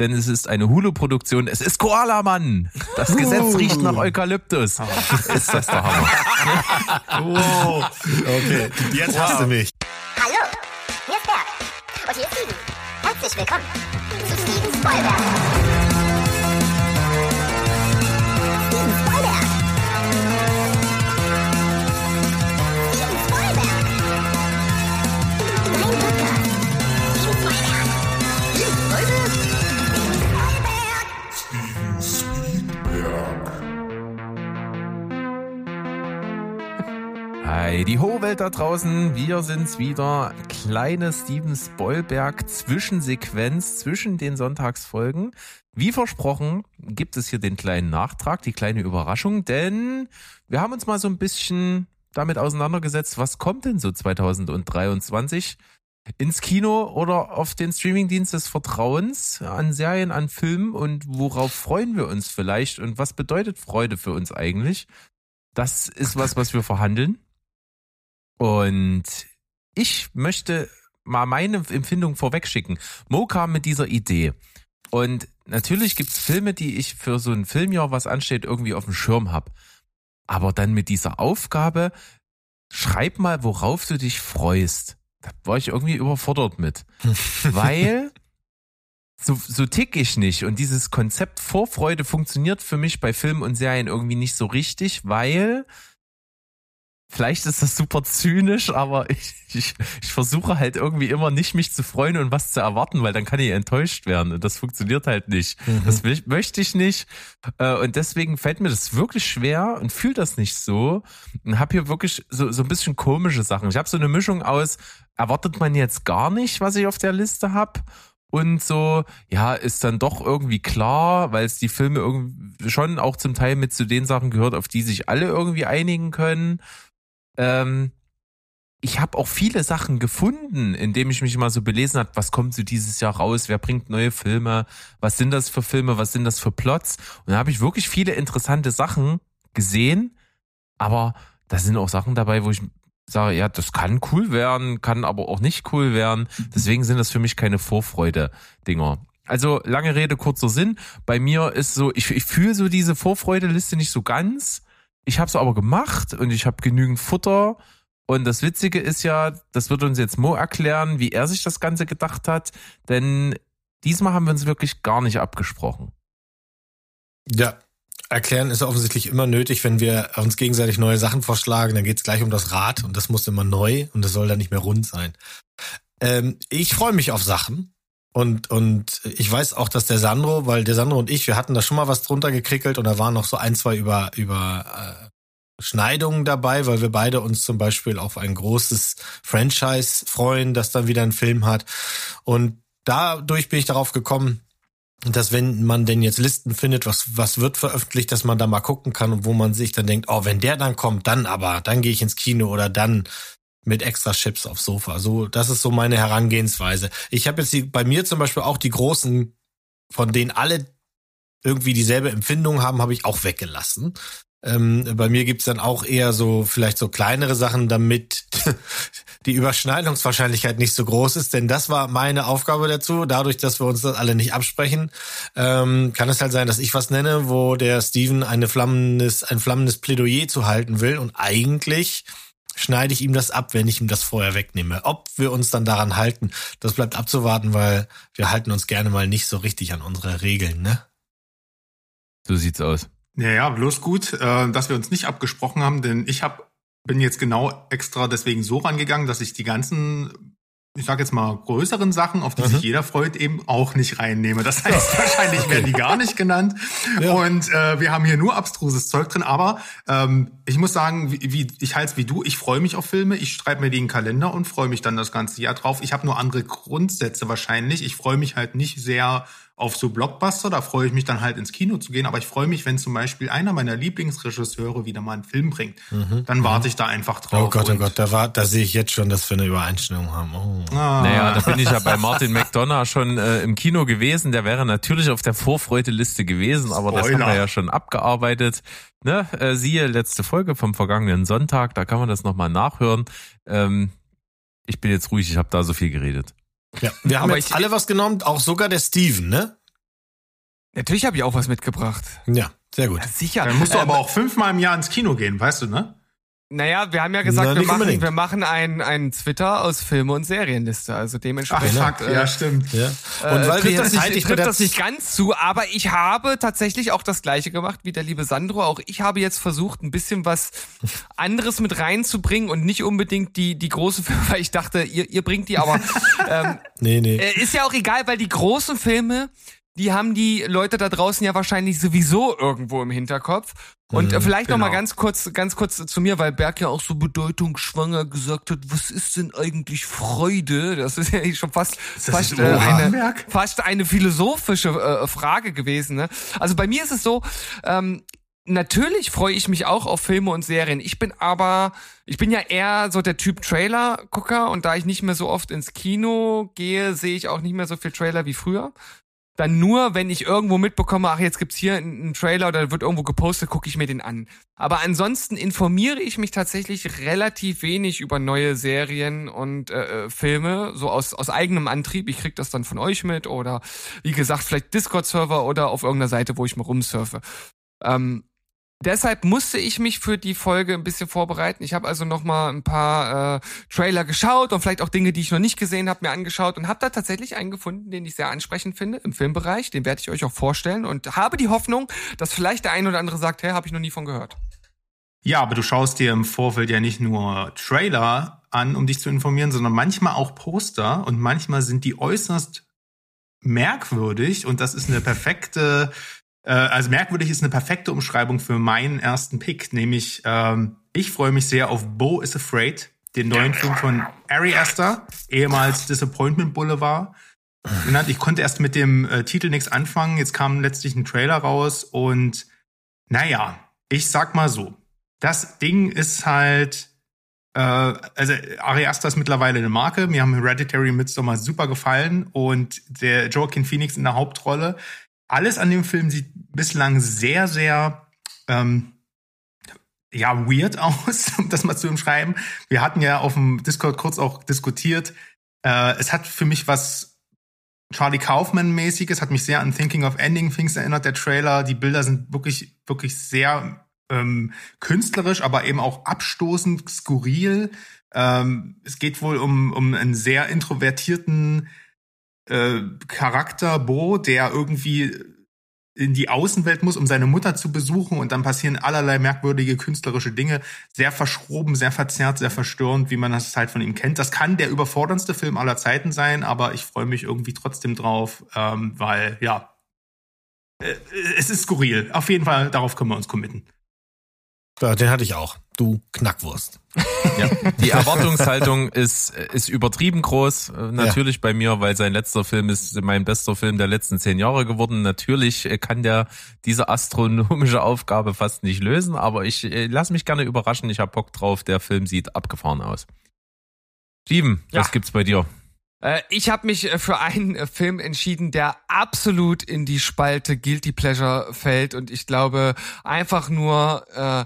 denn es ist eine Hulu-Produktion. Es ist Koala Mann. Das Gesetz riecht nach Eukalyptus. Ist das der Hammer? Oh, okay, jetzt hast du mich. Hallo, hier ist Berg. Und hier ist Steven. Herzlich willkommen zu Steven Spoilberg. Hi, die hohe Welt da draußen. Wir sind's wieder. Kleine Steven Spoilberg Zwischensequenz zwischen den Sonntagsfolgen. Wie versprochen gibt es hier den kleinen Nachtrag, die kleine Überraschung, denn wir haben uns mal so ein bisschen damit auseinandergesetzt, was kommt denn so 2023 ins Kino oder auf den Streamingdienst des Vertrauens an Serien, an Filmen und worauf freuen wir uns vielleicht und was bedeutet Freude für uns eigentlich? Das ist was, was wir verhandeln. Und ich möchte mal meine Empfindung vorwegschicken. Mo kam mit dieser Idee. Und natürlich gibt's Filme, die ich für so ein Filmjahr, was ansteht, irgendwie auf dem Schirm hab. Aber dann mit dieser Aufgabe, schreib mal, worauf du dich freust. Da war ich irgendwie überfordert mit. Weil so, so tick ich nicht. Und dieses Konzept Vorfreude funktioniert für mich bei Filmen und Serien irgendwie nicht so richtig, weil vielleicht ist das super zynisch, aber ich, ich, ich versuche halt irgendwie immer nicht mich zu freuen und was zu erwarten, weil dann kann ich enttäuscht werden und das funktioniert halt nicht. Mhm. Das will, möchte ich nicht Äh, und deswegen fällt mir das wirklich schwer und fühle das nicht so und habe hier wirklich so, so ein bisschen komische Sachen. Ich habe so eine Mischung aus, erwartet man jetzt gar nicht, was ich auf der Liste hab und so, ja, ist dann doch irgendwie klar, weil es die Filme irgendwie schon auch zum Teil mit zu den Sachen gehört, auf die sich alle irgendwie einigen können. Ähm, ich habe auch viele Sachen gefunden, indem ich mich mal so belesen habe, was kommt so dieses Jahr raus, wer bringt neue Filme, was sind das für Filme, was sind das für Plots. Und da habe ich wirklich viele interessante Sachen gesehen, aber da sind auch Sachen dabei, wo ich sage, ja, das kann cool werden, kann aber auch nicht cool werden. Deswegen sind das für mich keine Vorfreude-Dinger. Also lange Rede, kurzer Sinn. Bei mir ist so, ich, ich fühle so diese Vorfreude-Liste nicht so ganz. Ich habe es aber gemacht und ich habe genügend Futter. Und das Witzige ist ja, das wird uns jetzt Mo erklären, wie er sich das Ganze gedacht hat. Denn diesmal haben wir uns wirklich gar nicht abgesprochen. Ja, erklären ist offensichtlich immer nötig, wenn wir uns gegenseitig neue Sachen vorschlagen. Dann geht es gleich um das Rad und das muss immer neu und das soll dann nicht mehr rund sein. Ähm, ich freue mich auf Sachen. Und, und ich weiß auch, dass der Sandro, weil der Sandro und ich, wir hatten da schon mal was drunter gekrickelt und da waren noch so ein, zwei über, über äh, Schneidungen dabei, weil wir beide uns zum Beispiel auf ein großes Franchise freuen, das dann wieder einen Film hat. Und dadurch bin ich darauf gekommen, dass wenn man denn jetzt Listen findet, was, was wird veröffentlicht, dass man da mal gucken kann und wo man sich dann denkt, oh, wenn der dann kommt, dann aber, dann gehe ich ins Kino oder dann mit extra Chips aufs Sofa. So, das ist so meine Herangehensweise. Ich habe jetzt die, bei mir zum Beispiel auch die großen, von denen alle irgendwie dieselbe Empfindung haben, habe ich auch weggelassen. Ähm, bei mir gibt's dann auch eher so vielleicht so kleinere Sachen, damit die Überschneidungswahrscheinlichkeit nicht so groß ist, denn das war meine Aufgabe dazu. Dadurch, dass wir uns das alle nicht absprechen, ähm, kann es halt sein, dass ich was nenne, wo der Steven eine flammendes, ein flammendes Plädoyer zu halten will und eigentlich schneide ich ihm das ab, wenn ich ihm das vorher wegnehme. Ob wir uns dann daran halten, das bleibt abzuwarten, weil wir halten uns gerne mal nicht so richtig an unsere Regeln, ne? So sieht's aus. Ja, ja, bloß gut, äh, dass wir uns nicht abgesprochen haben, denn ich hab, bin jetzt genau extra deswegen so rangegangen, dass ich die ganzen, ich sag jetzt mal, größeren Sachen, auf die Mhm. sich jeder freut, eben auch nicht reinnehme. Das heißt, wahrscheinlich werden die gar nicht genannt. Ja. Und äh, wir haben hier nur abstruses Zeug drin, aber ähm, ich muss sagen, wie, wie ich halte wie du, ich freue mich auf Filme, ich schreibe mir die in den Kalender und freue mich dann das ganze Jahr drauf. Ich habe nur andere Grundsätze wahrscheinlich. Ich freue mich halt nicht sehr auf so Blockbuster, da freue ich mich dann halt ins Kino zu gehen, aber ich freue mich, wenn zum Beispiel einer meiner Lieblingsregisseure wieder mal einen Film bringt. Dann warte ich da einfach drauf. Oh Gott, oh Gott, da war, da sehe ich jetzt schon, dass wir eine Übereinstimmung haben. Oh. Ah. Naja, da bin ich ja bei Martin McDonough schon äh, im Kino gewesen. Der wäre natürlich auf der Vorfreudeliste gewesen, aber das haben Spoiler. wir ja schon abgearbeitet. Ne? Äh, siehe letzte Folge vom vergangenen Sonntag, da kann man das nochmal nachhören. Ähm, ich bin jetzt ruhig, ich habe da so viel geredet. Ja, wir haben Aber jetzt ich- alle was genommen, auch sogar der Steven, ne? Natürlich habe ich auch was mitgebracht. Ja, sehr gut. Ja, sicher. Dann musst du Ähm, aber auch fünfmal im Jahr ins Kino gehen, weißt du, ne? Naja, wir haben ja gesagt, Na, wir machen, unbedingt. wir machen ein, ein Twitter aus Filme und Serienliste. Also Ach, dementsprechend. fuck, äh, ja, stimmt. Ja. Und äh, weil trifft wir das, jetzt nicht, trifft das nicht ganz zu, aber ich habe tatsächlich auch das gleiche gemacht wie der liebe Sandro. Auch ich habe jetzt versucht, ein bisschen was anderes mit reinzubringen und nicht unbedingt die, die großen Filme, weil ich dachte, ihr, ihr bringt die, aber ähm, Nee, nee. äh, ist ja auch egal, weil die großen Filme, die haben die Leute da draußen ja wahrscheinlich sowieso irgendwo im Hinterkopf. Und äh, vielleicht noch mal genau. ganz kurz, ganz kurz zu mir, weil Berg ja auch so bedeutungsschwanger gesagt hat, was ist denn eigentlich Freude? Das ist ja schon fast, fast, äh, eine, fast eine philosophische äh, Frage gewesen. Ne? Also bei mir ist es so, ähm, natürlich freue ich mich auch auf Filme und Serien. Ich bin aber, ich bin ja eher so der Typ Trailer-Gucker und da ich nicht mehr so oft ins Kino gehe, sehe ich auch nicht mehr so viel Trailer wie früher. Dann nur, wenn ich irgendwo mitbekomme, ach, jetzt gibt's hier einen Trailer oder wird irgendwo gepostet, gucke ich mir den an. Aber ansonsten informiere ich mich tatsächlich relativ wenig über neue Serien und äh, äh, Filme, so aus, aus eigenem Antrieb. Ich krieg das dann von euch mit oder wie gesagt, vielleicht Discord-Server oder auf irgendeiner Seite, wo ich mal rumsurfe. Ähm, deshalb musste ich mich für die Folge ein bisschen vorbereiten. Ich habe also noch mal ein paar äh, Trailer geschaut und vielleicht auch Dinge, die ich noch nicht gesehen habe, mir angeschaut und habe da tatsächlich einen gefunden, den ich sehr ansprechend finde im Filmbereich. Den werde ich euch auch vorstellen und habe die Hoffnung, dass vielleicht der ein oder andere sagt, hey, habe ich noch nie von gehört. Ja, aber du schaust dir im Vorfeld ja nicht nur Trailer an, um dich zu informieren, sondern manchmal auch Poster und manchmal sind die äußerst merkwürdig und das ist eine perfekte, äh, also merkwürdig ist eine perfekte Umschreibung für meinen ersten Pick, nämlich ähm, ich freue mich sehr auf Bo is Afraid, den neuen Film von Ari Aster, ehemals Disappointment Boulevard genannt. Ich konnte erst mit dem äh, Titel nichts anfangen, jetzt kam letztlich ein Trailer raus und naja, ich sag mal so, das Ding ist halt, äh, also Ari Aster ist mittlerweile eine Marke. Mir haben Hereditary Midsommar super gefallen und der Joaquin Phoenix in der Hauptrolle. Alles an dem Film sieht bislang sehr, sehr ähm, ja, weird aus, um das mal zu umschreiben. Wir hatten ja auf dem Discord kurz auch diskutiert. Äh, es hat für mich was Charlie Kaufman-mäßiges, hat mich sehr an Thinking of Ending Things erinnert, der Trailer. Die Bilder sind wirklich, wirklich sehr ähm, künstlerisch, aber eben auch abstoßend, skurril. Ähm, es geht wohl um, um einen sehr introvertierten äh, Charakter, Bo, der irgendwie in die Außenwelt muss, um seine Mutter zu besuchen und dann passieren allerlei merkwürdige künstlerische Dinge. Sehr verschroben, sehr verzerrt, sehr verstörend, wie man das halt von ihm kennt. Das kann der überforderndste Film aller Zeiten sein, aber ich freue mich irgendwie trotzdem drauf, ähm, weil, ja, äh, es ist skurril. Auf jeden Fall, darauf können wir uns committen. Ja, den hatte ich auch. Du Knackwurst. Ja, die Erwartungshaltung ist, ist übertrieben groß. Äh, Natürlich bei mir, weil sein letzter Film ist mein bester Film der letzten zehn Jahre geworden. Natürlich äh, kann der diese astronomische Aufgabe fast nicht lösen, aber ich äh, lass mich gerne überraschen. Ich hab Bock drauf. Der Film sieht abgefahren aus. Steven, Ja. was gibt's bei dir? Äh, ich habe mich äh, für einen äh, Film entschieden, der absolut in die Spalte Guilty Pleasure fällt und ich glaube einfach nur äh,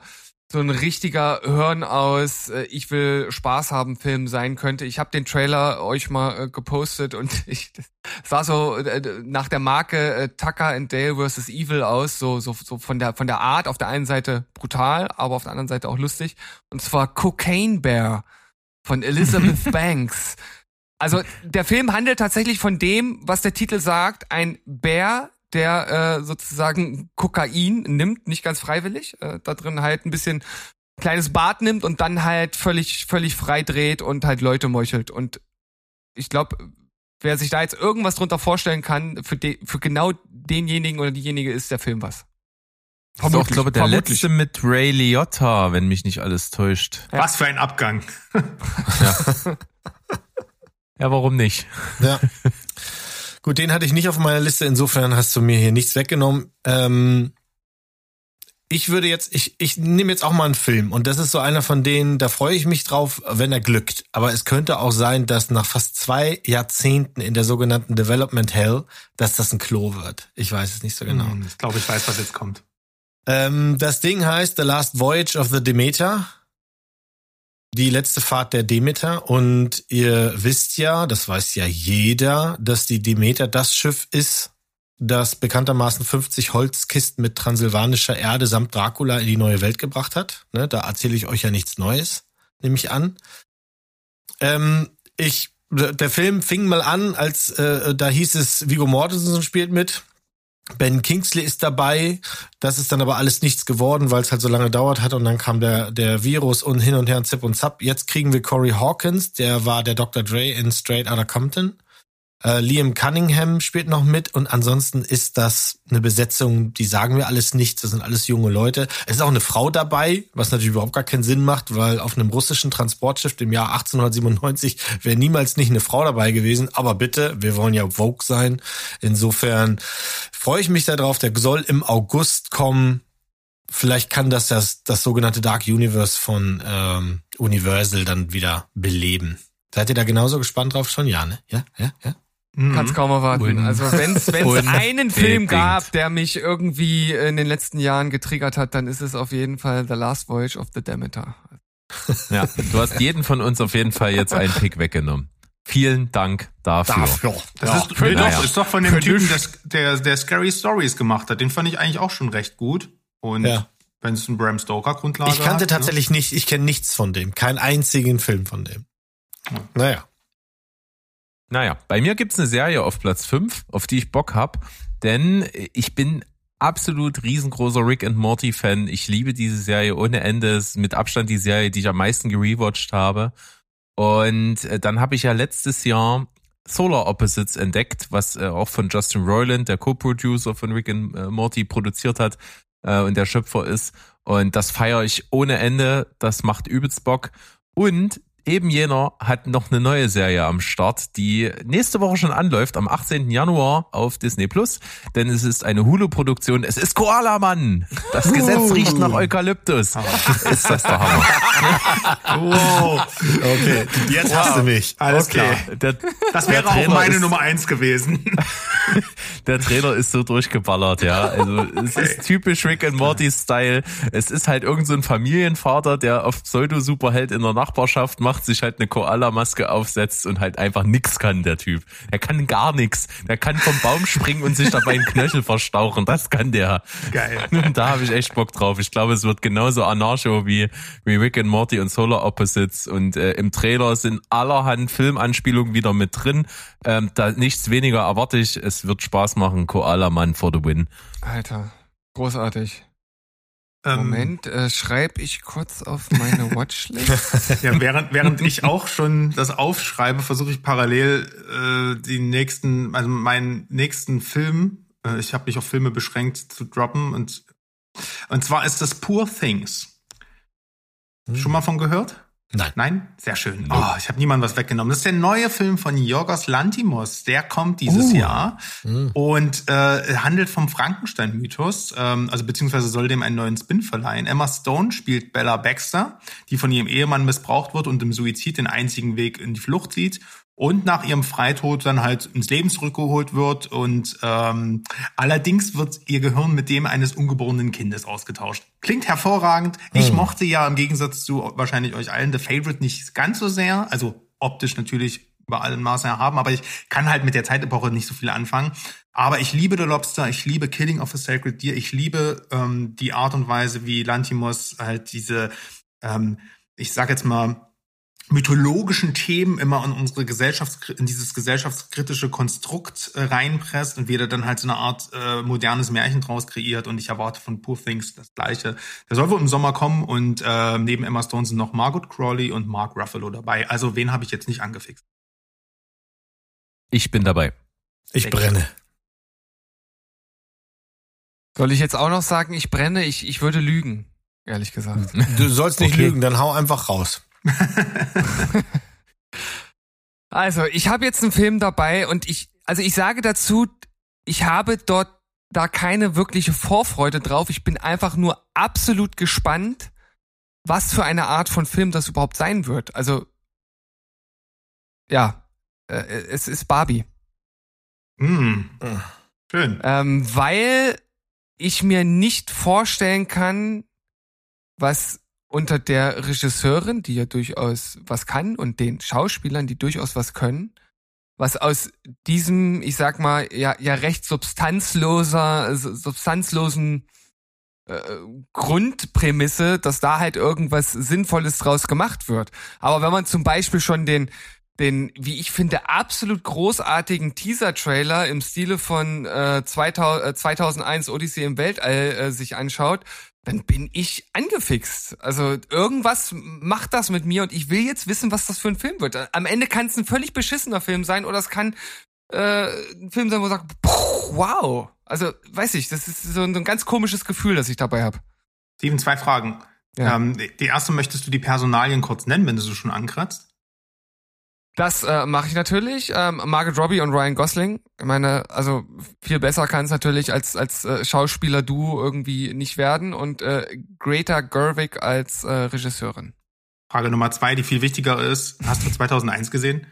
so ein richtiger Hören aus, äh, ich will Spaß haben Film sein könnte. Ich habe den Trailer euch mal äh, gepostet und ich das sah so äh, nach der Marke äh, Tucker and Dale vs. Evil aus, so so so von der von der Art auf der einen Seite brutal, aber auf der anderen Seite auch lustig und zwar Cocaine Bear von Elizabeth Banks. Also der Film handelt tatsächlich von dem, was der Titel sagt, ein Bär, der äh, sozusagen Kokain nimmt, nicht ganz freiwillig, äh, da drin halt ein bisschen kleines Bad nimmt und dann halt völlig völlig frei dreht und halt Leute meuchelt und ich glaube, wer sich da jetzt irgendwas drunter vorstellen kann, für de, für genau denjenigen oder diejenige ist der Film was. Ist auch, glaube ich, der vermutlich. letzte mit Ray Liotta, wenn mich nicht alles täuscht. Ja. Was für ein Abgang. Ja, warum nicht? Ja. Gut, den hatte ich nicht auf meiner Liste, insofern hast du mir hier nichts weggenommen. Ähm, ich würde jetzt, ich, ich nehme jetzt auch mal einen Film und das ist so einer von denen, da freue ich mich drauf, wenn er glückt. Aber es könnte auch sein, dass nach fast zwei Jahrzehnten in der sogenannten Development Hell, dass das ein Klo wird. Ich weiß es nicht so genau. Hm, Ich glaube, ich weiß, was jetzt kommt. Ähm, das Ding heißt The Last Voyage of the Demeter. Die letzte Fahrt der Demeter. Und ihr wisst ja, das weiß ja jeder, dass die Demeter das Schiff ist, das bekanntermaßen 50 Holzkisten mit transsilvanischer Erde samt Dracula in die neue Welt gebracht hat. Ne, da erzähle ich euch ja nichts Neues, nehme ich an. Ähm, ich, der Film fing mal an, als äh, da hieß es, Vigo Mortensen spielt mit. Ben Kingsley ist dabei. Das ist dann aber alles nichts geworden, weil es halt so lange dauert hat und dann kam der, der Virus und hin und her und zip und zap. Jetzt kriegen wir Corey Hawkins, der war der Dr. Dre in Straight Outta Compton. Äh, Liam Cunningham spielt noch mit und ansonsten ist das eine Besetzung, die sagen wir alles nichts, das sind alles junge Leute. Es ist auch eine Frau dabei, was natürlich überhaupt gar keinen Sinn macht, weil auf einem russischen Transportschiff im Jahr 1897 wäre niemals nicht eine Frau dabei gewesen. Aber bitte, wir wollen ja Vogue sein. Insofern freue ich mich darauf. Der soll im August kommen. Vielleicht kann das das, das sogenannte Dark Universe von ähm, Universal dann wieder beleben. Seid ihr da genauso gespannt drauf schon? Ja, ne? Ja, ja, ja. Kann's kaum erwarten. Un- also wenn es einen Film gab, der mich irgendwie in den letzten Jahren getriggert hat, dann ist es auf jeden Fall The Last Voyage of the Demeter. Ja, du hast jeden von uns auf jeden Fall jetzt einen Pick weggenommen. Vielen Dank dafür. Das Ja. ist, naja. doch, ist doch von dem Typen, das, der, der Scary Stories gemacht hat. Den fand ich eigentlich auch schon recht gut. Und Ja. wenn es ein Bram Stoker Grundlage Ich kannte hat, tatsächlich nicht, ich kenne nichts von dem. Keinen einzigen Film von dem. Naja. Naja, bei mir gibt's eine Serie auf Platz 5, auf die ich Bock hab, denn ich bin absolut riesengroßer Rick and Morty Fan. Ich liebe diese Serie ohne Ende. Ist mit Abstand die Serie, die ich am meisten gerewatcht habe. Und äh, dann habe ich ja letztes Jahr Solar Opposites entdeckt, was äh, auch von Justin Roiland, der Co-Producer von Rick and äh, Morty, produziert hat und der Schöpfer ist. Und das feiere ich ohne Ende. Das macht übelst Bock. Und eben jener hat noch eine neue Serie am Start, die nächste Woche schon anläuft, am 18. Januar auf Disney Plus. Denn es ist eine Hulu-Produktion. Es ist Koala Mann. Das Gesetz riecht nach Eukalyptus. Ist das der Hammer. Wow, Okay, jetzt hast du mich. alles okay. klar. Der, Das wäre auch meine ist, Nummer eins gewesen. Der Trailer ist so durchgeballert, ja. Also es ist typisch Rick and Morty Style. Es ist halt irgend so ein Familienvater, der auf Pseudo-Superheld in der Nachbarschaft macht, sich halt eine Koala-Maske aufsetzt und halt einfach nix kann, der Typ. Der kann gar nix. Der kann vom Baum springen und sich dabei einen Knöchel verstauchen. Das kann der. Geil. Und da habe ich echt Bock drauf. Ich glaube, es wird genauso anarcho wie, wie Rick and Morty und Solar Opposites. Und äh, im Trailer sind allerhand Filmanspielungen wieder mit drin. Ähm, da nichts weniger erwarte ich. Es wird Spaß machen. Koala Mann for the win. Alter, großartig. Ähm, Moment, äh, schreibe ich kurz auf meine Watchlist. Ja, während, während ich auch schon das aufschreibe, versuche ich parallel äh, die nächsten, also meinen nächsten Film, äh, ich habe mich auf Filme beschränkt zu droppen und und zwar ist das Poor Things. Schon mal von gehört? Nein. Nein? Sehr schön. Oh, ich habe niemandem was weggenommen. Das ist der neue Film von Yorgos Lantimos. Der kommt dieses Oh. Jahr und äh, handelt vom Frankenstein-Mythos, ähm, also beziehungsweise soll dem einen neuen Spin verleihen. Emma Stone spielt Bella Baxter, die von ihrem Ehemann missbraucht wird und im Suizid den einzigen Weg in die Flucht sieht und nach ihrem Freitod dann halt ins Leben zurückgeholt wird und ähm, allerdings wird ihr Gehirn mit dem eines ungeborenen Kindes ausgetauscht. Klingt hervorragend. Ich mochte ja im Gegensatz zu wahrscheinlich euch allen The Favorite nicht ganz so sehr, also optisch natürlich über allen Maßen erhaben, aber ich kann halt mit der Zeitepoche nicht so viel anfangen. Aber ich liebe The Lobster, ich liebe Killing of a Sacred Deer, ich liebe ähm, die Art und Weise, wie Lantimos halt diese, ähm, ich sag jetzt mal, mythologischen Themen immer in unsere Gesellschaft, in dieses gesellschaftskritische Konstrukt äh, reinpresst und wieder dann halt so eine Art äh, modernes Märchen draus kreiert und ich erwarte von Poor Things das Gleiche. Der soll wohl im Sommer kommen und äh, neben Emma Stone sind noch Margot Crawley und Mark Ruffalo dabei. Also wen habe ich jetzt nicht angefixt? Ich bin dabei. Ich brenne. Soll ich jetzt auch noch sagen, ich brenne? Ich, ich würde lügen, ehrlich gesagt. Du sollst nicht Okay. lügen, dann hau einfach raus. Also, ich habe jetzt einen Film dabei und ich, also ich sage dazu, ich habe dort da keine wirkliche Vorfreude drauf. Ich bin einfach nur absolut gespannt, was für eine Art von Film das überhaupt sein wird. Also, ja, äh, es ist Barbie. Hm. Schön. Ähm, weil ich mir nicht vorstellen kann, was unter der Regisseurin, die ja durchaus was kann, und den Schauspielern, die durchaus was können, was aus diesem, ich sag mal, ja, ja recht substanzloser, substanzlosen äh, Grundprämisse, dass da halt irgendwas Sinnvolles draus gemacht wird. Aber wenn man zum Beispiel schon den, den, wie ich finde, absolut großartigen Teaser-Trailer im Stile von äh, 2000, äh, 2001 Odyssey im Weltall äh, sich anschaut, dann bin ich angefixt. Also irgendwas macht das mit mir und ich will jetzt wissen, was das für ein Film wird. Am Ende kann es ein völlig beschissener Film sein oder es kann äh, ein Film sein, wo man sagt, wow. Also weiß ich, das ist so ein, so ein ganz komisches Gefühl, das ich dabei habe. Steven, zwei Fragen. Ja. Ähm, die erste, möchtest du die Personalien kurz nennen, wenn du so schon ankratzt? Das äh, mache ich natürlich. Ähm, Margaret Robbie und Ryan Gosling. Ich meine, also viel besser kann es natürlich als als äh, Schauspieler du irgendwie nicht werden und äh, Greta Gerwig als äh, Regisseurin. Frage Nummer zwei, die viel wichtiger ist: Hast du 2001 gesehen?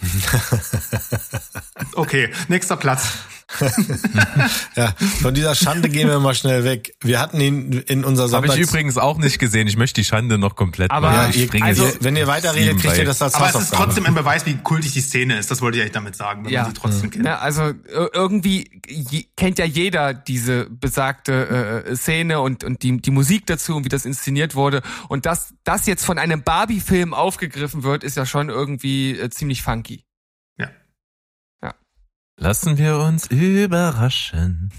okay, nächster Platz. ja, von dieser Schande gehen wir mal schnell weg. Wir hatten ihn in unserer Sonntags... Habe ich übrigens auch nicht gesehen. Ich möchte die Schande noch komplett Aber machen. Ja, ihr, also, wenn ihr weiterredet, kriegt ihr das als Aber es ist trotzdem ein Beweis, wie kultig die Szene ist. Das wollte ich eigentlich damit sagen, wenn ja. man sie trotzdem kennt. Ja, also irgendwie kennt ja jeder diese besagte äh, Szene und, und die, die Musik dazu und wie das inszeniert wurde. Und dass das jetzt von einem Barbie-Film aufgegriffen wird, ist ja schon irgendwie äh, ziemlich funky. Lassen wir uns überraschen.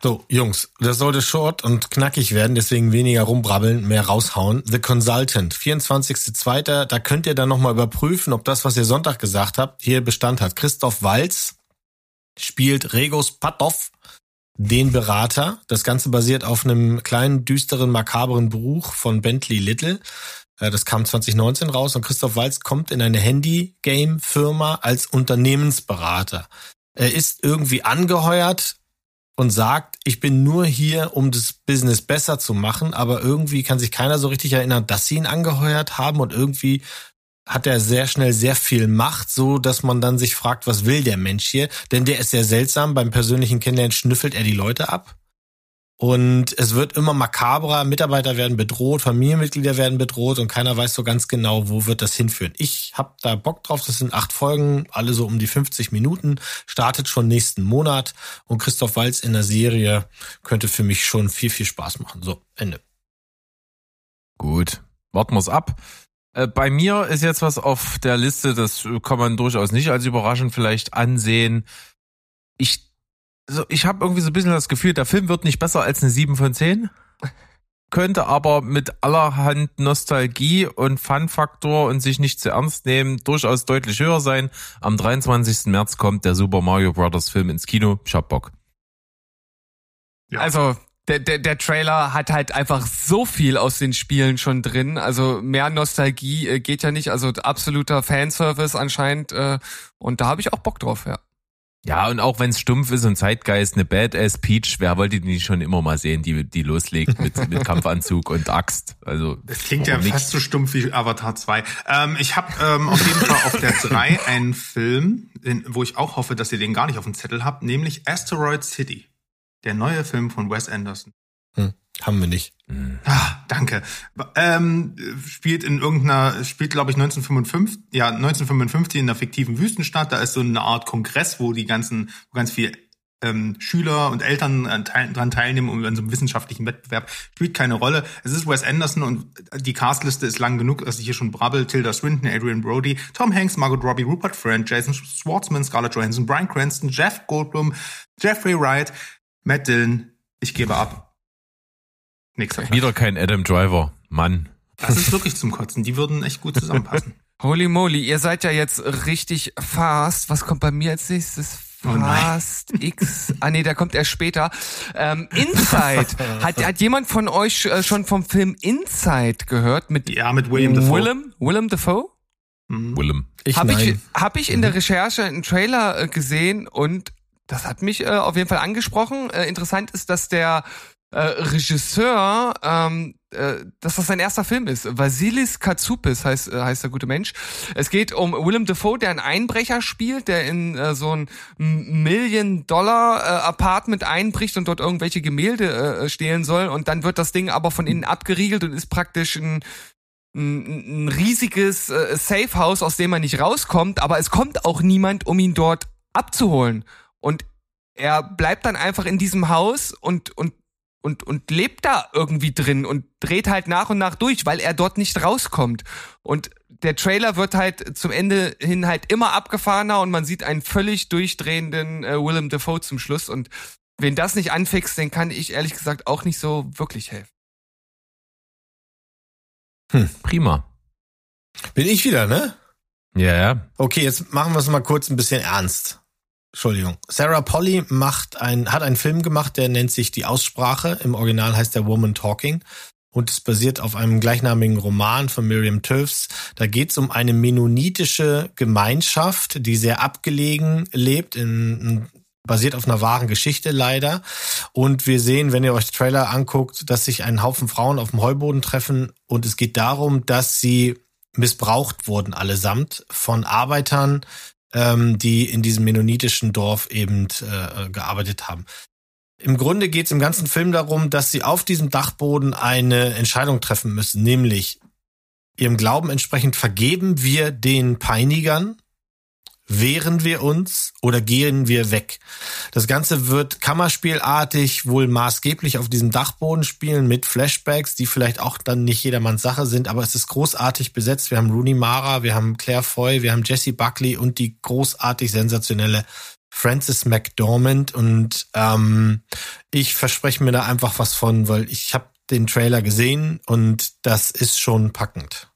So, Jungs, das sollte short und knackig werden, deswegen weniger rumbrabbeln, mehr raushauen. The Consultant, 24.02., da könnt ihr dann nochmal überprüfen, ob das, was ihr Sonntag gesagt habt, hier Bestand hat. Christoph Walz spielt Regos Patov, den Berater. Das Ganze basiert auf einem kleinen, düsteren, makabren Buch von Bentley Little. Äh, das kam 2019 raus und Christoph Walz kommt in eine Handy-Game-Firma als Unternehmensberater. Er ist irgendwie angeheuert und sagt, ich bin nur hier, um das Business besser zu machen, aber irgendwie kann sich keiner so richtig erinnern, dass sie ihn angeheuert haben und irgendwie hat er sehr schnell sehr viel Macht, so dass man dann sich fragt, was will der Mensch hier? Denn der ist sehr seltsam. Beim persönlichen Kennenlernen schnüffelt er die Leute ab. Und es wird immer makabrer, Mitarbeiter werden bedroht, Familienmitglieder werden bedroht und keiner weiß so ganz genau, wo wird das hinführen. Ich habe da Bock drauf, das sind acht Folgen, alle so um die 50 Minuten, startet schon nächsten Monat und Christoph Walz in der Serie könnte für mich schon viel, viel Spaß machen. So, Ende. Gut, warten wir's ab. Äh, bei mir ist jetzt was auf der Liste, das kann man durchaus nicht als überraschend vielleicht ansehen. Ich so, ich habe irgendwie so ein bisschen das Gefühl, der Film wird nicht besser als eine 7 von 10. Könnte aber mit allerhand Nostalgie und Fun-Faktor und sich nicht zu ernst nehmen durchaus deutlich höher sein. Am 23. März kommt der Super Mario Bros. Film ins Kino. Ich hab Bock. Ja. Also, der, der, der Trailer hat halt einfach so viel aus den Spielen schon drin. Also mehr Nostalgie äh, geht ja nicht. Also absoluter Fanservice anscheinend. Äh, und da habe ich auch Bock drauf, ja. Ja, und auch wenn es stumpf ist und Zeitgeist, eine Badass Peach, wer wollte die nicht schon immer mal sehen, die, die loslegt mit, mit Kampfanzug und Axt? Also Das klingt ja nix. fast so stumpf wie Avatar 2. Ähm, ich habe ähm, auf jeden Fall auf der 3 einen Film, in, wo ich auch hoffe, dass ihr den gar nicht auf dem Zettel habt, nämlich Asteroid City. Der neue Film von Wes Anderson. Hm. Haben wir nicht. Ah, danke. Ähm, spielt in irgendeiner, spielt glaube ich 1955, ja 1955 in einer fiktiven Wüstenstadt. Da ist so eine Art Kongress, wo die ganzen, wo ganz viel ähm, Schüler und Eltern dran teilnehmen und an so einem wissenschaftlichen Wettbewerb. Spielt keine Rolle. Es ist Wes Anderson und die Castliste ist lang genug, dass ich hier schon brabbel. Tilda Swinton, Adrian Brody, Tom Hanks, Margot Robbie, Rupert Friend, Jason Schwartzman, Scarlett Johansson, Brian Cranston, Jeff Goldblum, Jeffrey Wright, Matt Dillon. Ich gebe ab. Nächster Wieder kein Adam Driver. Mann. Das ist wirklich zum Kotzen. Die würden echt gut zusammenpassen. Holy moly, ihr seid ja jetzt richtig fast. Was kommt bei mir als nächstes? Fast oh X. Ah nee, der kommt erst später. Ähm, Inside. hat, hat jemand von euch äh, schon vom Film Inside gehört? Mit ja, mit William Dafoe. Willem, Willem Dafoe? Mhm. Willem. Ich habe ich, hab ich in der. Recherche einen Trailer äh, gesehen und das hat mich äh, auf jeden Fall angesprochen. Äh, interessant ist, dass der äh, Regisseur, ähm, äh, dass das sein erster Film ist. Vasilis Katsoupis heißt, äh, heißt der gute Mensch. Es geht um Willem Dafoe, der einen Einbrecher spielt, der in äh, so ein Million-Dollar-Apartment äh, einbricht und dort irgendwelche Gemälde äh, stehlen soll. Und dann wird das Ding aber von innen abgeriegelt und ist praktisch ein ein, riesiges äh, Safe House, aus dem er nicht rauskommt, aber es kommt auch niemand, um ihn dort abzuholen. Und er bleibt dann einfach in diesem Haus und, und, und, und lebt da irgendwie drin und dreht halt nach und nach durch, weil er dort nicht rauskommt. Und der Trailer wird halt zum Ende hin halt immer abgefahrener und man sieht einen völlig durchdrehenden äh, Willem Dafoe zum Schluss. Und wen das nicht anfixt, den kann ich ehrlich gesagt auch nicht so wirklich helfen. Hm. Prima. Bin ich wieder, ne? Ja, ja. Okay, jetzt machen wir es mal kurz ein bisschen ernst. Entschuldigung. Sarah Polly macht ein, hat einen Film gemacht, der nennt sich Die Aussprache. Im Original heißt der Woman Talking. Und es basiert auf einem gleichnamigen Roman von Miriam Tövs. Da geht es um eine mennonitische Gemeinschaft, die sehr abgelegen lebt, in, basiert auf einer wahren Geschichte leider. Und wir sehen, wenn ihr euch Trailer anguckt, dass sich ein Haufen Frauen auf dem Heuboden treffen. Und es geht darum, dass sie missbraucht wurden allesamt von Arbeitern, ähm, die in diesem mennonitischen Dorf eben äh, gearbeitet haben. Im Grunde geht es im ganzen Film darum, dass sie auf diesem Dachboden eine Entscheidung treffen müssen, nämlich ihrem Glauben entsprechend vergeben wir den Peinigern Wehren wir uns oder gehen wir weg? Das Ganze wird kammerspielartig wohl maßgeblich auf diesem Dachboden spielen mit Flashbacks, die vielleicht auch dann nicht jedermanns Sache sind, aber es ist großartig besetzt. Wir haben Rooney Mara, wir haben Claire Foy, wir haben Jesse Buckley und die großartig sensationelle Frances McDormand und ähm, ich verspreche mir da einfach was von, weil ich habe den Trailer gesehen und das ist schon packend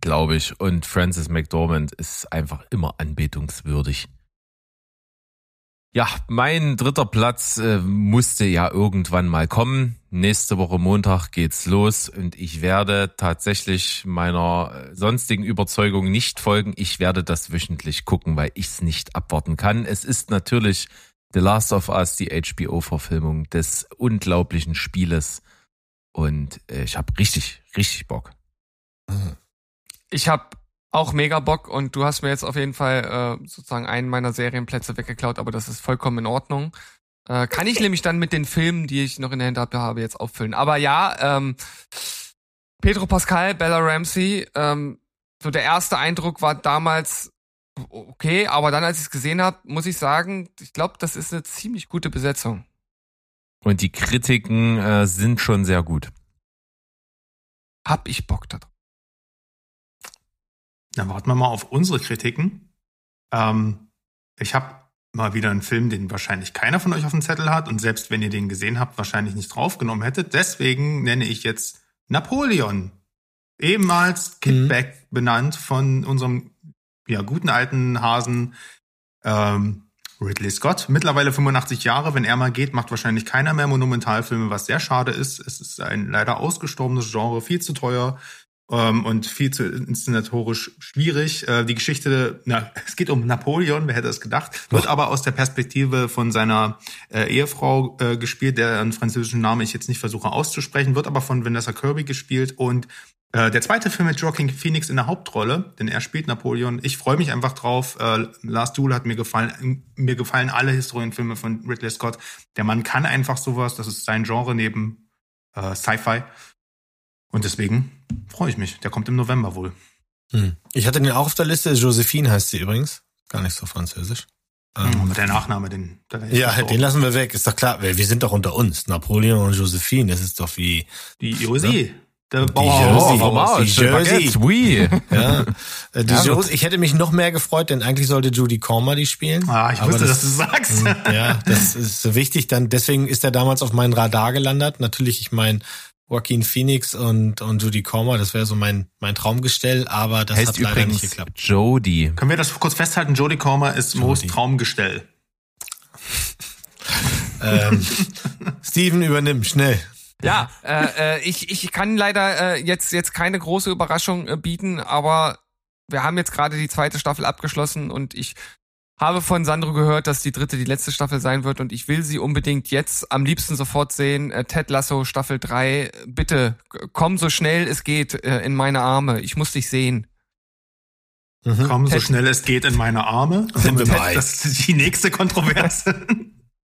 glaube ich. Und Francis McDormand ist einfach immer anbetungswürdig. Ja, mein dritter Platz äh, musste ja irgendwann mal kommen. Nächste Woche Montag geht's los und ich werde tatsächlich meiner äh, sonstigen Überzeugung nicht folgen. Ich werde das wöchentlich gucken, weil ich es nicht abwarten kann. Es ist natürlich The Last of Us, die HBO-Verfilmung des unglaublichen Spieles. Und äh, ich habe richtig, richtig Bock. Mhm ich habe auch mega Bock und du hast mir jetzt auf jeden Fall äh, sozusagen einen meiner Serienplätze weggeklaut, aber das ist vollkommen in Ordnung. Äh, kann ich nämlich dann mit den Filmen, die ich noch in der Hinterhand habe, jetzt auffüllen. Aber ja, ähm, Pedro Pascal, Bella Ramsey, ähm, so der erste Eindruck war damals okay, aber dann, als ich es gesehen habe, muss ich sagen, ich glaube, das ist eine ziemlich gute Besetzung. Und die Kritiken äh, sind schon sehr gut. Hab ich Bock darauf. Dann warten wir mal auf unsere Kritiken. Ähm, ich habe mal wieder einen Film, den wahrscheinlich keiner von euch auf dem Zettel hat und selbst wenn ihr den gesehen habt, wahrscheinlich nicht draufgenommen hättet. Deswegen nenne ich jetzt Napoleon. Ehemals Kid mhm. Benannt von unserem ja, guten alten Hasen ähm, Ridley Scott. Mittlerweile 85 Jahre. Wenn er mal geht, macht wahrscheinlich keiner mehr Monumentalfilme, was sehr schade ist. Es ist ein leider ausgestorbenes Genre, viel zu teuer, und viel zu inszenatorisch schwierig. Äh, die Geschichte, na, es geht um Napoleon, wer hätte es gedacht, wird aber aus der Perspektive von seiner äh, Ehefrau äh, gespielt, der einen französischen Namen ich jetzt nicht versuche auszusprechen, wird aber von Vanessa Kirby gespielt und äh, der zweite Film mit Joaquin Phoenix in der Hauptrolle, denn er spielt Napoleon. Ich freue mich einfach drauf. Äh, Last Duel hat mir gefallen. Mir gefallen alle Historienfilme von Ridley Scott. Der Mann kann einfach sowas. Das ist sein Genre neben Sci-Fi. Und deswegen freue ich mich. Der kommt im November wohl. Hm. Ich hatte den auch auf der Liste. Josephine heißt sie übrigens. Gar nicht so französisch. Ähm, der Nachname, den. ja, den lassen wir weg. Ist doch klar. Wir sind doch unter uns. Napoleon und Josephine. Das ist doch wie. Die Josie. Ne? Der Bauer. Oh, die Jersey. Oui. Ja. Äh, die ja, Jersey. Ich hätte mich noch mehr gefreut, denn eigentlich sollte Judy Cormer die spielen. Ah, ich wusste, das, dass du sagst. Ja, das ist wichtig. Dann deswegen ist er damals auf meinen Radar gelandet. Natürlich, ich meine, Joaquin Phoenix und, und Judy Comer, das wäre so mein, mein Traumgestell, aber das heißt hat leider nicht geklappt. Jodie. Können wir das kurz festhalten? Jodie Comer ist. Most Traumgestell. ähm, Steven, übernimm, schnell. Ja, äh, äh, ich, ich kann leider äh, jetzt, jetzt keine große Überraschung äh, bieten, aber wir haben jetzt gerade die zweite Staffel abgeschlossen und ich habe von Sandro gehört, dass die dritte die letzte Staffel sein wird und ich will sie unbedingt jetzt am liebsten sofort sehen. Äh, Ted Lasso Staffel 3. Bitte komm so schnell es geht äh, in meine Arme. Ich muss dich sehen. Mhm. Komm Ted, so schnell es geht in meine Arme. Sind wir Ted, Das ist die nächste Kontroverse.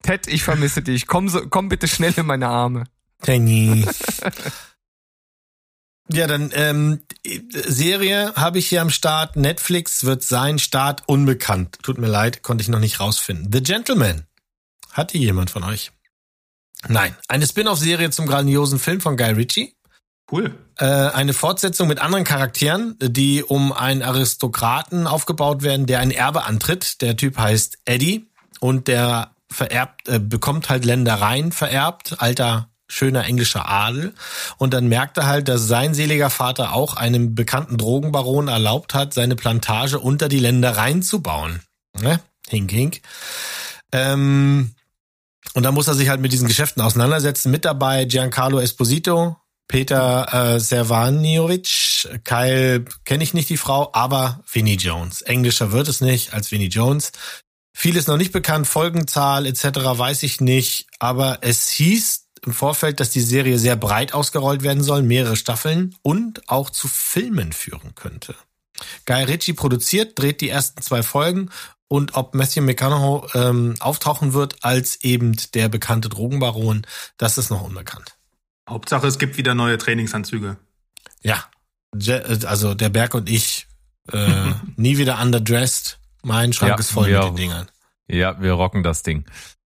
Ted, ich vermisse dich. Komm so, komm bitte schnell in meine Arme. Tenny. Ja, dann ähm, Serie habe ich hier am Start. Netflix wird sein Start unbekannt. Tut mir leid, konnte ich noch nicht rausfinden. The Gentleman. Hat die jemand von euch? Nein. Eine Spin-off-Serie zum grandiosen Film von Guy Ritchie. Cool. Äh, eine Fortsetzung mit anderen Charakteren, die um einen Aristokraten aufgebaut werden, der ein Erbe antritt. Der Typ heißt Eddie und der vererbt, äh, bekommt halt Ländereien vererbt, alter schöner englischer Adel. Und dann merkt er halt, dass sein seliger Vater auch einem bekannten Drogenbaron erlaubt hat, seine Plantage unter die Ländereien zu bauen. Ne? Hink, hink. Ähm, und da muss er sich halt mit diesen Geschäften auseinandersetzen. Mit dabei Giancarlo Esposito, Peter äh, Servaniovic, Kyle kenne ich nicht die Frau, aber Vinnie Jones. Englischer wird es nicht als Vinnie Jones. Vieles noch nicht bekannt, Folgenzahl etc. weiß ich nicht, aber es hieß im Vorfeld, dass die Serie sehr breit ausgerollt werden soll, mehrere Staffeln und auch zu Filmen führen könnte. Guy Ritchie produziert, dreht die ersten zwei Folgen und ob Matthew McConaughey ähm, auftauchen wird als eben der bekannte Drogenbaron, das ist noch unbekannt. Hauptsache, es gibt wieder neue Trainingsanzüge. Ja, also der Berg und ich äh, nie wieder underdressed. Mein Schrank Ja, ist voll mit den Dingern. Ja, wir rocken das Ding.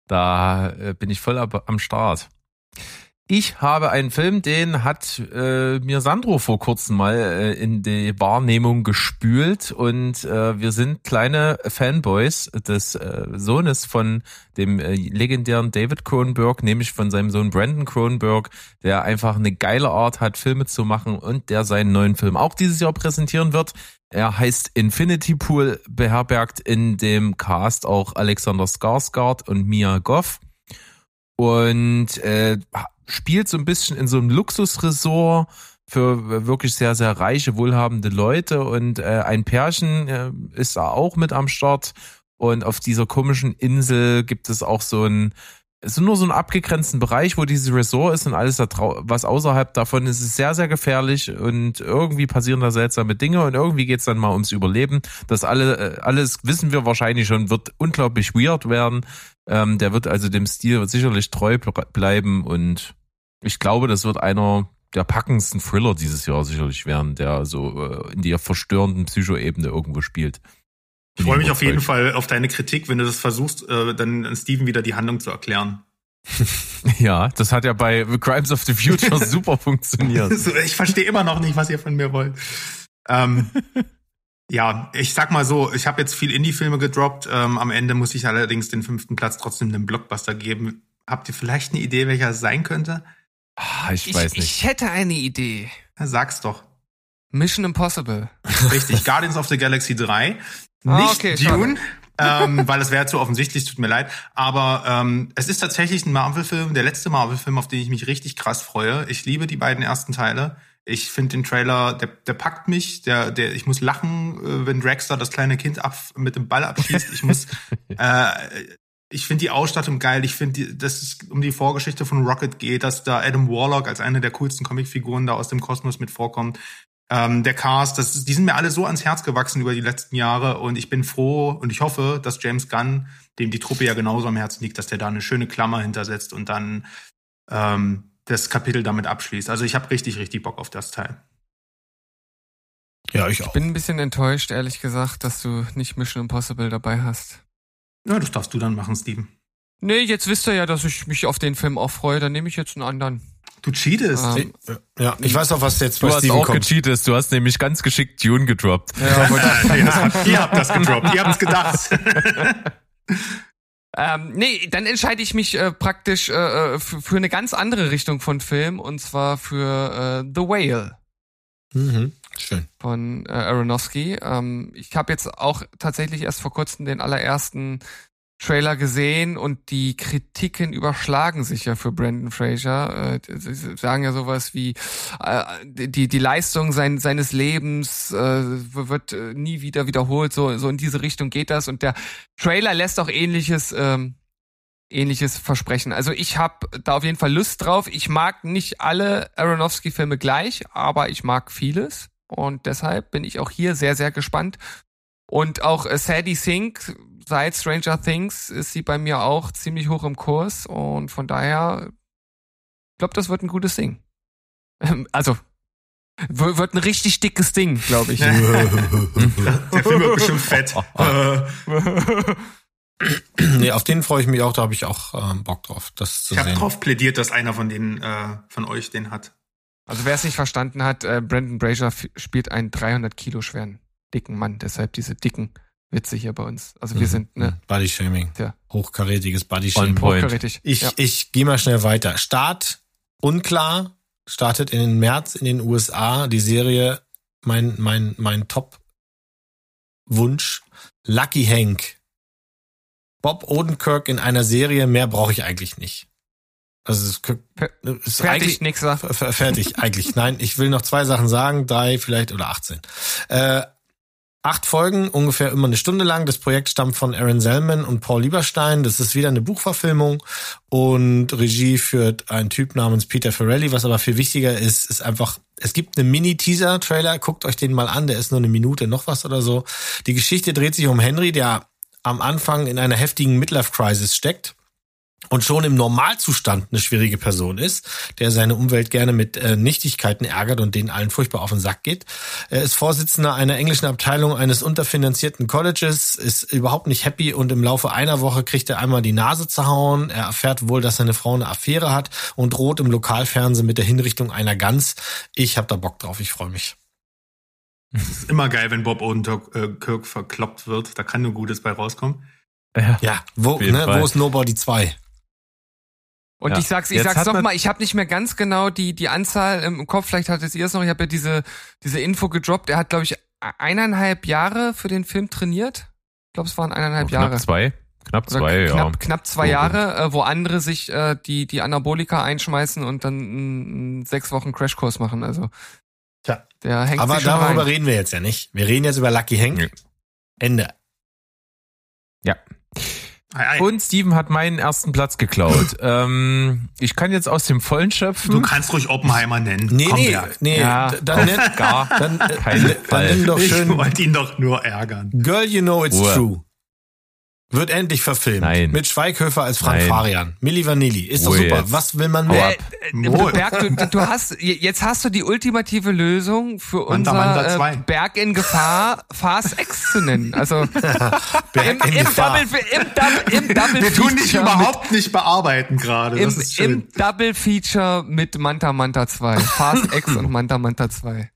Da äh, bin ich voll ab, am Start. Ich habe einen Film, den hat äh, mir Sandro vor kurzem mal äh, in die Wahrnehmung gespült und äh, wir sind kleine Fanboys des äh, Sohnes von dem äh, legendären David Cronenberg, nämlich von seinem Sohn Brandon Cronenberg, der einfach eine geile Art hat, Filme zu machen und der seinen neuen Film auch dieses Jahr präsentieren wird. Er heißt Infinity Pool, beherbergt in dem Cast auch Alexander Skarsgård und Mia Goff und äh, spielt so ein bisschen in so einem Luxusresort für wirklich sehr, sehr reiche, wohlhabende Leute. Und äh, ein Pärchen äh, ist da auch mit am Start. Und auf dieser komischen Insel gibt es auch so ein es ist nur so ein abgegrenzten Bereich, wo dieses Resort ist und alles da was außerhalb davon ist, ist sehr, sehr gefährlich und irgendwie passieren da seltsame Dinge und irgendwie geht's dann mal ums Überleben. Das alle, äh, alles wissen wir wahrscheinlich schon, wird unglaublich weird werden. Ähm, der wird also dem Stil sicherlich treu ble- bleiben und ich glaube, das wird einer der packendsten Thriller dieses Jahr sicherlich werden, der so äh, in der verstörenden Psychoebene irgendwo spielt. Ich freue mich auf jeden Fall auf deine Kritik, wenn du das versuchst, äh, dann Steven wieder die Handlung zu erklären. Ja, das hat ja bei The Crimes of the Future super funktioniert. Ich verstehe immer noch nicht, was ihr von mir wollt. Ähm, ja, ich sag mal so, ich habe jetzt viel Indie-Filme gedroppt. Ähm, am Ende muss ich allerdings den fünften Platz trotzdem einem Blockbuster geben. Habt ihr vielleicht eine Idee, welcher es sein könnte? Ah, ich Ich, weiß nicht. ich hätte eine Idee. Ja, sag's doch. Mission Impossible. Richtig, Guardians of the Galaxy 3. Ah, Nicht okay, Dune, ähm, weil es wäre zu offensichtlich, tut mir leid. Aber ähm, es ist tatsächlich ein Marvel-Film, der letzte Marvel-Film, auf den ich mich richtig krass freue. Ich liebe die beiden ersten Teile. Ich finde den Trailer, der, der packt mich, der, der, ich muss lachen, äh, wenn Dragster das kleine Kind ab, mit dem Ball abschießt. Ich muss, äh, ich finde die Ausstattung geil. Ich finde, dass es um die Vorgeschichte von Rocket geht, dass da Adam Warlock als eine der coolsten Comicfiguren da aus dem Kosmos mit vorkommt. Ähm, der Cast, das, ist- die sind mir alle so ans Herz gewachsen über die letzten Jahre und ich bin froh und ich hoffe, dass James Gunn, dem die Truppe ja genauso am Herzen liegt, dass der da eine schöne Klammer hintersetzt und dann ähm, das Kapitel damit abschließt. Also ich habe richtig, richtig Bock auf das Teil. Ja, ich Ich auch. bin ein bisschen enttäuscht, ehrlich gesagt, dass du nicht Mission Impossible dabei hast. Ja, das darfst du dann machen, Steven. Nee, jetzt wisst ihr ja, dass ich mich auf den Film auch freue. Dann nehme ich jetzt einen anderen. Du cheatest. Ähm, Ja, ich weiß auch, was jetzt Du bei hast Steven auch kommt. gecheatet, du hast nämlich ganz geschickt Dune gedroppt. ja, aber Nee, das habt, ihr habt das gedroppt, ihr habt's gedacht. Ähm, nee, dann entscheide ich mich äh, praktisch äh, äh, für, für eine ganz andere Richtung von Film und zwar für äh, The Whale Mhm. Schön. von äh, Aronofsky. Ähm, ich habe jetzt auch tatsächlich erst vor kurzem den allerersten Trailer gesehen und die Kritiken überschlagen sich ja für Brandon Fraser. Äh, sie sie sagen ja sowas wie äh, die die Leistung sein, seines Lebens äh, wird äh, nie wieder wiederholt. So so in diese Richtung geht das und der Trailer lässt auch ähnliches ähm, ähnliches versprechen. Also ich habe da auf jeden Fall Lust drauf. Ich mag nicht alle Aronofsky-Filme gleich, aber ich mag vieles und deshalb bin ich auch hier sehr sehr gespannt. Und auch äh, Sadie Sink seit Stranger Things ist sie bei mir auch ziemlich hoch im Kurs und von daher ich glaube, das wird ein gutes Ding. Ähm, Also Wird ein richtig dickes Ding, glaube ich. Der Film wird bestimmt fett. Nee, auf den freue ich mich auch, da habe ich auch ähm, Bock drauf, das zu ich habe sehen. drauf plädiert, dass einer von denen äh, von euch den hat. Also wer es nicht verstanden hat, äh, Brandon Brazier spielt einen 300 Kilo schweren, dicken Mann. Deshalb diese dicken Witze hier bei uns. Also wir sind, ne, Body Shaming. Tja. Hochkarätiges Body On Shaming. point. hochkarätig. Ich, ja. ich gehe mal schnell weiter. Start unklar, startet in den März in den USA die Serie mein mein mein Top Wunsch Lucky Hank. Bob Odenkirk in einer Serie, mehr brauche ich eigentlich nicht. Also es ist Fertig, eigentlich f- Fertig, eigentlich. Nein, ich will noch zwei Sachen sagen, drei vielleicht oder 18. Äh, acht Folgen, ungefähr immer eine Stunde lang. Das Projekt stammt von Aaron Selman und Paul Lieberstein. Das ist wieder eine Buchverfilmung und Regie führt ein Typ namens Peter Farrelly. Was aber viel wichtiger ist, ist einfach, es gibt einen Mini-Teaser-Trailer. Guckt euch den mal an. Der ist nur eine Minute, noch was oder so. Die Geschichte dreht sich um Henry, der am Anfang in einer heftigen Midlife-Crisis steckt und schon im Normalzustand eine schwierige Person ist, der seine Umwelt gerne mit äh, Nichtigkeiten ärgert und denen allen furchtbar auf den Sack geht. Er ist Vorsitzender einer englischen Abteilung eines unterfinanzierten Colleges, ist überhaupt nicht happy und im Laufe einer Woche kriegt er einmal die Nase zu hauen. Er erfährt wohl, dass seine Frau eine Affäre hat und droht im Lokalfernsehen mit der Hinrichtung einer Gans. Ich hab da Bock drauf, ich freue mich. Ist immer geil, wenn Bob Odenkirk verkloppt wird. Da kann nur Gutes bei rauskommen. Ja. Ja, wo, ne, wo ist Nobody 2? Und Ja. ich sag's, ich Jetzt sag's hat noch man- mal, ich habe nicht mehr ganz genau die die Anzahl im Kopf, vielleicht hattet ihr es noch, ich habe ja diese diese Info gedroppt, er hat glaube ich eineinhalb Jahre für den Film trainiert. Ich glaube, es waren eineinhalb Knapp Jahre. zwei. Knapp zwei, ja. knapp, knapp zwei So Jahre, äh, wo andere sich äh, die die Anabolika einschmeißen und dann einen sechs Wochen Crashkurs machen. Also Tja. der hängt Aber sich schon darüber rein. reden wir jetzt ja nicht. Wir reden jetzt über Lucky Hank. Nee. Ende. Ja. Ei, ei. Und Steven hat meinen ersten Platz geklaut. ähm, ich kann jetzt aus dem Vollen schöpfen. Du kannst ruhig Oppenheimer nennen. Nee, Komm, nee, nee, Ja, dann nenn, gar dann, äh, keinen dann nimm doch Ich schön wollte ihn doch nur ärgern. Girl You Know It's Ruhe. True. Wird endlich verfilmt. Nein. Mit Schweighöfer als Frank Nein. Farian. Milli Vanilli. Ist doch Ruhe super. jetzt. Was will man mehr? ab. Äh, Wohl. Berg, du, du hast jetzt hast du die ultimative Lösung für Manta unser Manta äh, 2. Berg in Gefahr Fast X zu nennen. Also im, im. Double, im, Double, im Double Wir tun dich überhaupt nicht bearbeiten gerade. mit, im, im Double Feature mit Manta Manta 2. Fast X und Manta Manta 2.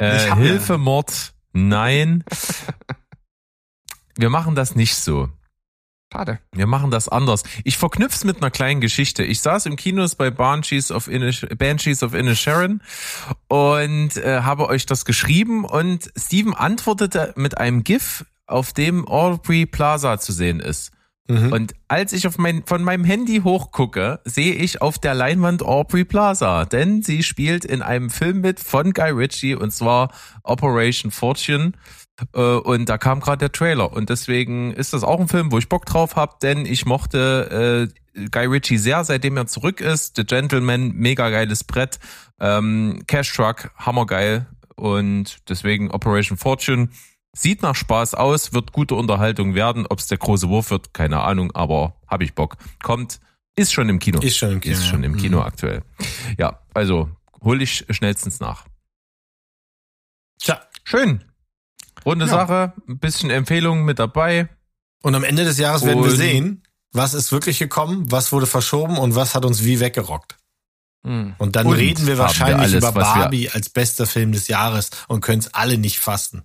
Äh, Ich hab ja- Hilfe, Mord, nein. Wir machen das nicht so. Schade. Wir machen das anders. Ich verknüpf's mit einer kleinen Geschichte. Ich saß im Kinos bei Banshees of, Inish Banshees of Inisherin und äh, habe euch das geschrieben und Steven antwortete mit einem GIF, auf dem Aubrey Plaza zu sehen ist. Mhm. Und als ich auf mein, von meinem Handy hochgucke, sehe ich auf der Leinwand Aubrey Plaza, denn sie spielt in einem Film mit von Guy Ritchie und zwar Operation Fortune. Äh, Und da kam gerade der Trailer und deswegen ist das auch ein Film, wo ich Bock drauf habe, denn ich mochte äh, Guy Ritchie sehr, seitdem er zurück ist. The Gentleman, mega geiles Brett. Ähm, Cash Truck, hammergeil. Und deswegen Operation Fortune. Sieht nach Spaß aus, wird gute Unterhaltung werden. Ob es der große Wurf wird, keine Ahnung, aber hab ich Bock. Kommt, ist schon im Kino. Ist schon im Kino, Ist schon im Kino Mhm. aktuell. Ja, also hol ich schnellstens nach. Tja. Schön. Runde Ja. Sache, ein bisschen Empfehlungen mit dabei. Und am Ende des Jahres werden wir Und- sehen, was ist wirklich gekommen, was wurde verschoben und was hat uns wie weggerockt. Hm. Und dann Und reden wir haben wir wahrscheinlich alles, über Barbie als bester Film des Jahres und können es alle nicht fassen.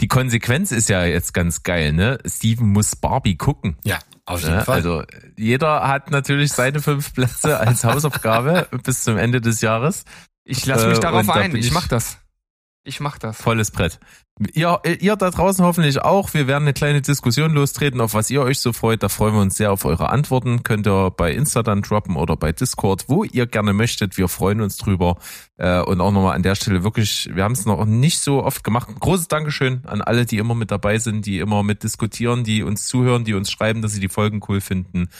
Die Konsequenz ist ja jetzt ganz geil, ne? Steven muss Barbie gucken. Ja, auf jeden Ne? Fall. Also jeder hat natürlich seine fünf Plätze als Hausaufgabe bis zum Ende des Jahres. Ich lasse mich Äh, darauf und da ein. Ich ich- mach das. Ich mach das. Volles Brett. Ihr, ihr da draußen hoffentlich auch. Wir werden eine kleine Diskussion lostreten, auf was ihr euch so freut. Da freuen wir uns sehr auf eure Antworten. Könnt ihr bei Insta dann droppen oder bei Discord, wo ihr gerne möchtet. Wir freuen uns drüber. Äh, Und auch nochmal an der Stelle wirklich, wir haben es noch nicht so oft gemacht. Ein großes Dankeschön an alle, die immer mit dabei sind, die immer mit diskutieren, die uns zuhören, die uns schreiben, dass sie die Folgen cool finden.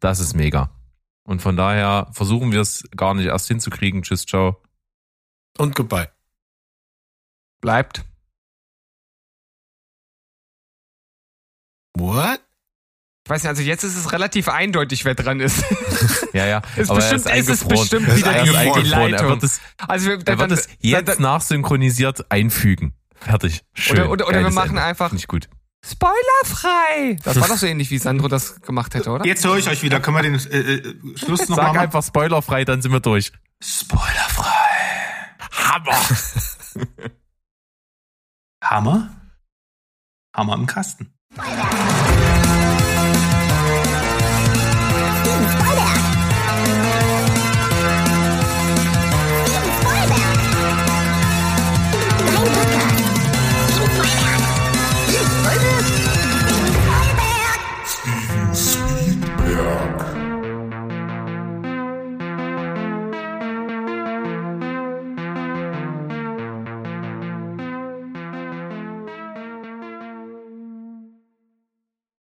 Das ist mega. Und von daher versuchen wir es gar nicht erst hinzukriegen. Tschüss, ciao. Und goodbye. Bleibt. What? weiß nicht, also jetzt ist es relativ eindeutig, wer dran ist. Ja, ja. Ist aber er bestimmt, ist es bestimmt Er ist wieder die, die eingefroren. Er Leitung. wird es, also wir, er dann, wird es jetzt dann, nachsynchronisiert einfügen. Fertig. Schön. Oder- oder- oder wir machen Ende. einfach- ich gut. Spoilerfrei! Das war doch so ähnlich, wie Sandro das gemacht hätte, oder? Jetzt höre ich euch wieder. Können wir den äh, äh, Schluss noch Sag mal machen? einfach spoilerfrei, dann sind wir durch. Spoilerfrei. Hammer. Hammer? Hammer im Kasten.